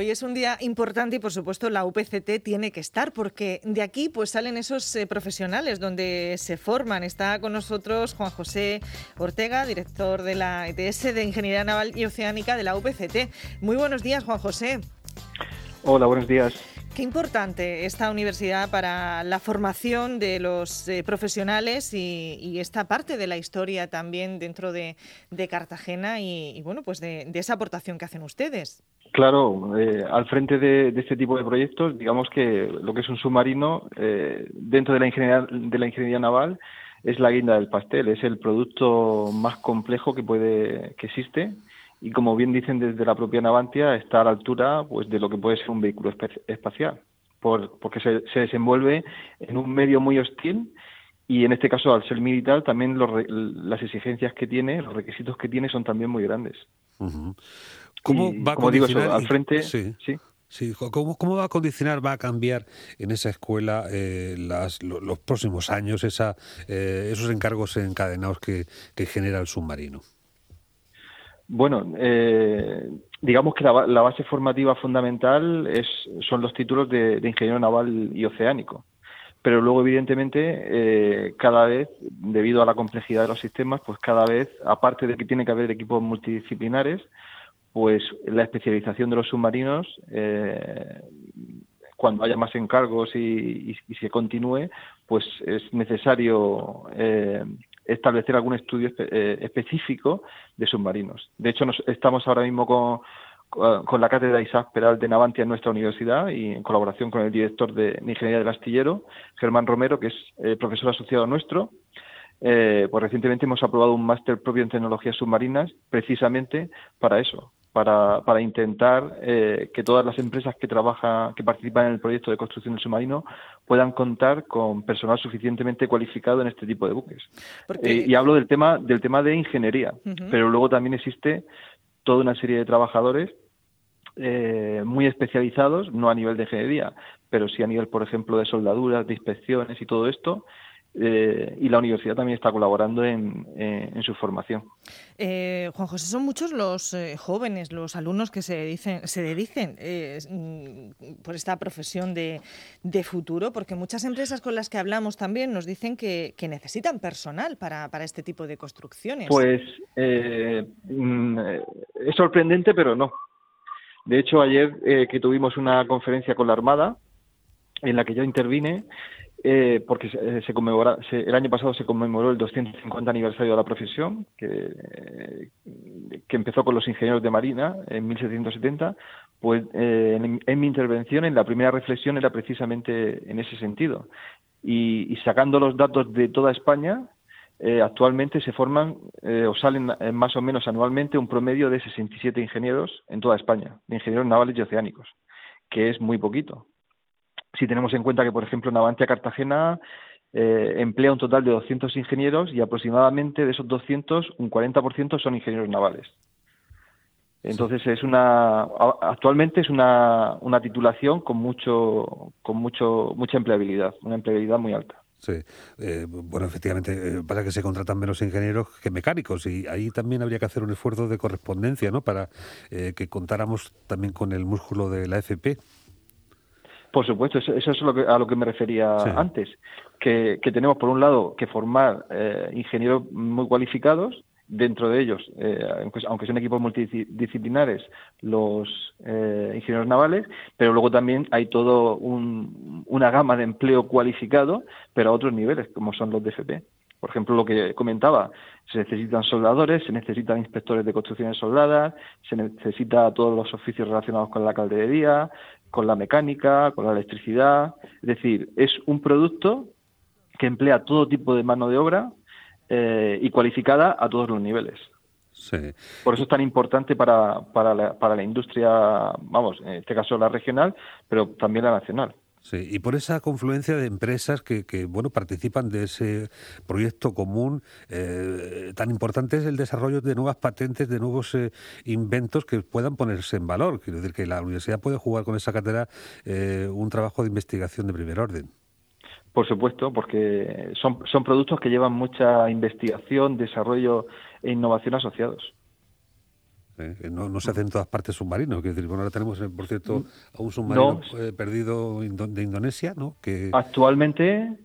Hoy es un día importante y por supuesto la UPCT tiene que estar porque de aquí pues salen esos eh, profesionales donde se forman. Está con nosotros Juan José Ortega, director de la ETS de Ingeniería Naval y Oceánica de la UPCT. Muy buenos días, Juan José. Hola, buenos días. Qué importante esta universidad para la formación de los eh, profesionales y, esta parte de la historia también dentro de, Cartagena y, bueno, pues de, esa aportación que hacen ustedes. Claro, eh, al frente de, este tipo de proyectos, digamos que lo que es un submarino eh, dentro de la ingeniería de la ingeniería naval es la guinda del pastel, es el producto más complejo que puede que existe. Y como bien dicen desde la propia Navantia está a la altura pues de lo que puede ser un vehículo espacial por, porque se, se, desenvuelve en un medio muy hostil y en este caso al ser militar también las exigencias que tiene los requisitos que tiene son también muy grandes ¿Cómo va a condicionar, al frente sí. ¿sí? ¿cómo, ¿Cómo, va a condicionar, va a cambiar en esa escuela eh, las, los, próximos años esa, eh, esos encargos encadenados que, que genera el submarino? Bueno, eh, digamos que la, base formativa fundamental es, son los títulos de, ingeniero naval y oceánico. Pero luego, evidentemente, eh, cada vez, debido a la complejidad de los sistemas, pues cada vez, aparte de que tiene que haber equipos multidisciplinares, pues la especialización de los submarinos, eh, cuando haya más encargos y, se continúe, pues es necesario eh, establecer algún estudio eh, específico de submarinos. De hecho, nos, estamos ahora mismo con, la cátedra Isaac Peral de Navantia en nuestra universidad y en colaboración con el director de, Ingeniería del Astillero, Germán Romero, que es profesor asociado nuestro. Eh, pues recientemente hemos aprobado un máster propio en tecnologías submarinas precisamente para eso, para, para intentar eh, que todas las empresas que trabajan, que participan en el proyecto de construcción del submarino puedan contar con personal suficientemente cualificado en este tipo de buques. Eh, y hablo del tema, del tema de ingeniería, pero luego también existe toda una serie de trabajadores eh, muy especializados, no a nivel de ingeniería, pero sí a nivel, por ejemplo, de soldaduras, de inspecciones y todo esto, eh, y la universidad también está colaborando en, su formación. Eh, Juan José, son muchos los eh, jóvenes, los alumnos que se, dicen, se dediquen mm, por esta profesión de, futuro, porque muchas empresas con las que hablamos también nos dicen que, necesitan personal para, este tipo de construcciones. Pues mm, es sorprendente, pero no. De hecho, ayer que tuvimos una conferencia con la Armada, en la que yo intervine, eh, porque se, se conmemora, el año pasado se conmemoró el 250 aniversario de la profesión, que, que empezó con los ingenieros de Marina en 1770, pues eh, en, mi intervención, en la primera reflexión, era precisamente en ese sentido. Y, sacando los datos de toda España, eh, actualmente se forman o salen más o menos anualmente un promedio de 67 ingenieros en toda España, de ingenieros navales y oceánicos, que es muy poquito si tenemos en cuenta que, por ejemplo, Navantia Cartagena eh, emplea un total de 200 ingenieros y aproximadamente de esos 200, un 40% son ingenieros navales. Entonces es una actualmente es una, una titulación con mucho con mucho mucha empleabilidad, una empleabilidad muy alta. Sí, eh, bueno, efectivamente, eh, pasa que se contratan menos ingenieros que mecánicos y ahí también habría que hacer un esfuerzo de correspondencia, ¿no? Para que contáramos también con el músculo de la FP. Por supuesto, eso, es lo que, a lo que me refería antes, que, tenemos por un lado que formar eh, ingenieros muy cualificados, dentro de ellos, eh, aunque, sean equipos multidisciplinares, los eh, ingenieros navales, pero luego también hay todo una gama de empleo cualificado, pero a otros niveles, como son los DFP. Por ejemplo, lo que comentaba, se necesitan soldadores, se necesitan inspectores de construcciones soldadas, se necesita todos los oficios relacionados con la calderería, con la mecánica, con la electricidad. Es decir, es un producto que emplea todo tipo de mano de obra eh, y cualificada a todos los niveles. Sí. Por eso es tan importante para, para, la, para la industria, vamos, en este caso la regional, pero también la nacional. Sí, y por esa confluencia de empresas que, que bueno participan de ese proyecto común eh, tan importante es el desarrollo de nuevas patentes, de nuevos eh, inventos que puedan ponerse en valor. Quiero decir que la universidad puede jugar con esa cátedra eh, un trabajo de investigación de primer orden. Por supuesto, porque son, son productos que llevan mucha investigación, desarrollo e innovación asociados. No, se hace en todas partes submarinos. decir, bueno, ahora tenemos, por cierto, a un submarino perdido de Indonesia, ¿no? Que... Actualmente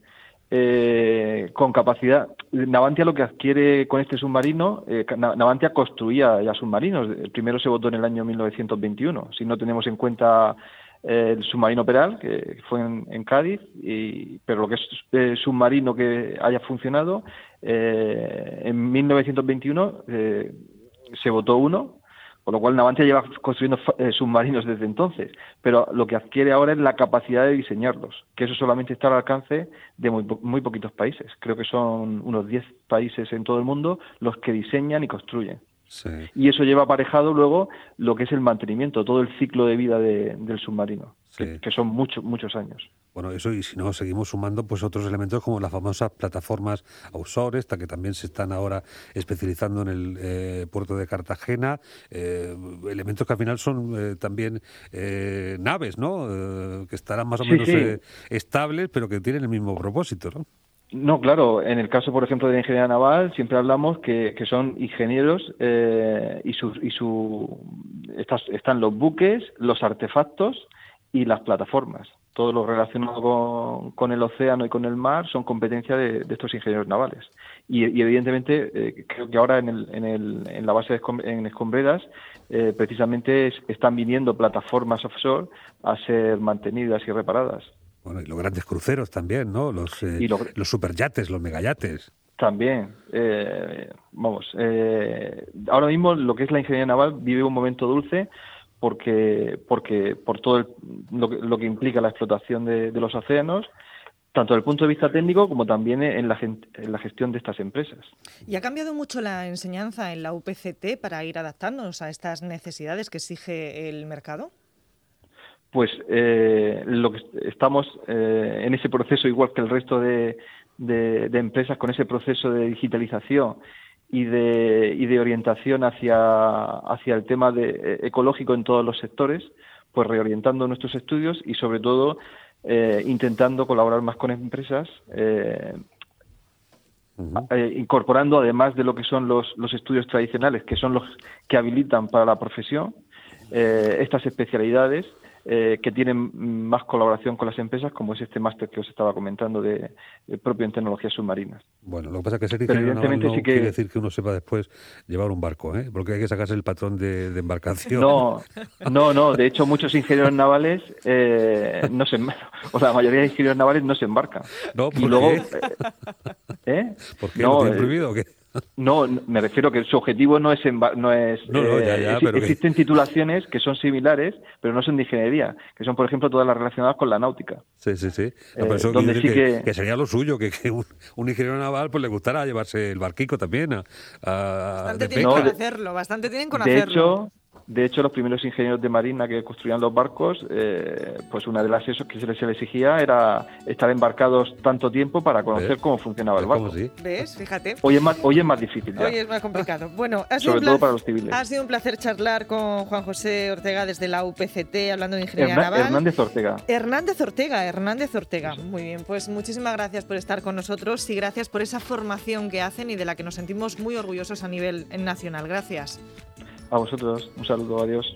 eh, con capacidad. Navantia lo que adquiere con este submarino, eh, Navantia construía ya submarinos. El primero se votó en el año 1921. Si no tenemos en cuenta eh, el submarino Peral, que fue en, Cádiz, y, pero lo que es submarino que haya funcionado, en 1921 se votó uno con lo cual Navantia lleva construyendo eh, submarinos desde entonces, pero lo que adquiere ahora es la capacidad de diseñarlos, que eso solamente está al alcance de muy, muy poquitos países. Creo que son unos 10 países en todo el mundo los que diseñan y construyen. Y eso lleva aparejado luego lo que es el mantenimiento, todo el ciclo de vida del submarino, que, son muchos muchos años. Bueno, eso y si no, seguimos sumando pues otros elementos como las famosas plataformas offshore, esta que también se están ahora especializando en el eh, puerto de Cartagena, eh, elementos que al final son eh, también naves, ¿no? que estarán más o menos estables, pero que tienen el mismo propósito, ¿no? No, claro. En el caso, por ejemplo, de la ingeniería naval, siempre hablamos que, son ingenieros eh, y, su, y su están los buques, los artefactos y las plataformas. Todo lo relacionado con, el océano y con el mar son competencia de, estos ingenieros navales. Y, evidentemente, eh, creo que ahora en, el, en, el, en la base de en Escombreras, eh, precisamente están viniendo plataformas offshore a ser mantenidas y reparadas. Bueno, y los grandes cruceros también, ¿no? Los, eh, los superyates, los megayates. También. Eh, vamos, eh, ahora mismo lo que es la ingeniería naval vive un momento dulce porque, porque por todo lo, que, implica la explotación de, los océanos, tanto desde el punto de vista técnico como también en la, en la, gestión de estas empresas. ¿Y ha cambiado mucho la enseñanza en la UPCT para ir adaptándonos a estas necesidades que exige el mercado? Pues eh, lo que estamos eh, en ese proceso igual que el resto de, empresas con ese proceso de digitalización y de, y de orientación hacia, hacia el tema de, eh, ecológico en todos los sectores, pues reorientando nuestros estudios y sobre todo intentando colaborar más con empresas, incorporando además de lo que son los, los estudios tradicionales, que son los que habilitan para la profesión, estas especialidades eh, que tienen más colaboración con las empresas, como es este máster que os estaba comentando de, propio en tecnologías submarinas. Bueno, lo que pasa es que ser ingeniero naval no quiere decir que uno sepa después llevar un barco, ¿eh? porque hay que sacarse el patrón de, embarcación. No, no, no. De hecho, muchos ingenieros navales eh, no se, o la mayoría de ingenieros navales no se embarcan. No, ¿por y luego, qué? ¿Eh? ¿Por qué? ¿Lo tienen prohibido o qué? No, me refiero que su objetivo no es... no es eh, existen titulaciones que son similares, pero no son de ingeniería, que son, por ejemplo, todas las relacionadas con la náutica. Sí, sí, sí. Eh, donde sí que, sería lo suyo, que, un, ingeniero naval pues le gustara llevarse el barquico también a, bastante tienen con hacerlo, bastante tienen con hacerlo. Hecho, de hecho, los primeros ingenieros de marina que construían los barcos, eh, pues una de las eso que se les exigía era estar embarcados tanto tiempo para conocer cómo funcionaba el barco. ¿Ves? Fíjate. Hoy es más, hoy es más difícil. Hoy es más complicado. Bueno, ha sido sobre todo para los civiles. Ha sido un placer charlar con Juan José Ortega desde la UPCT, hablando de ingeniería naval. Hernández Ortega. Hernández Ortega, Hernández Ortega. Muy bien, pues muchísimas gracias por estar con nosotros y gracias por esa formación que hacen y de la que nos sentimos muy orgullosos a nivel nacional. Gracias. A vosotros, un saludo, adiós.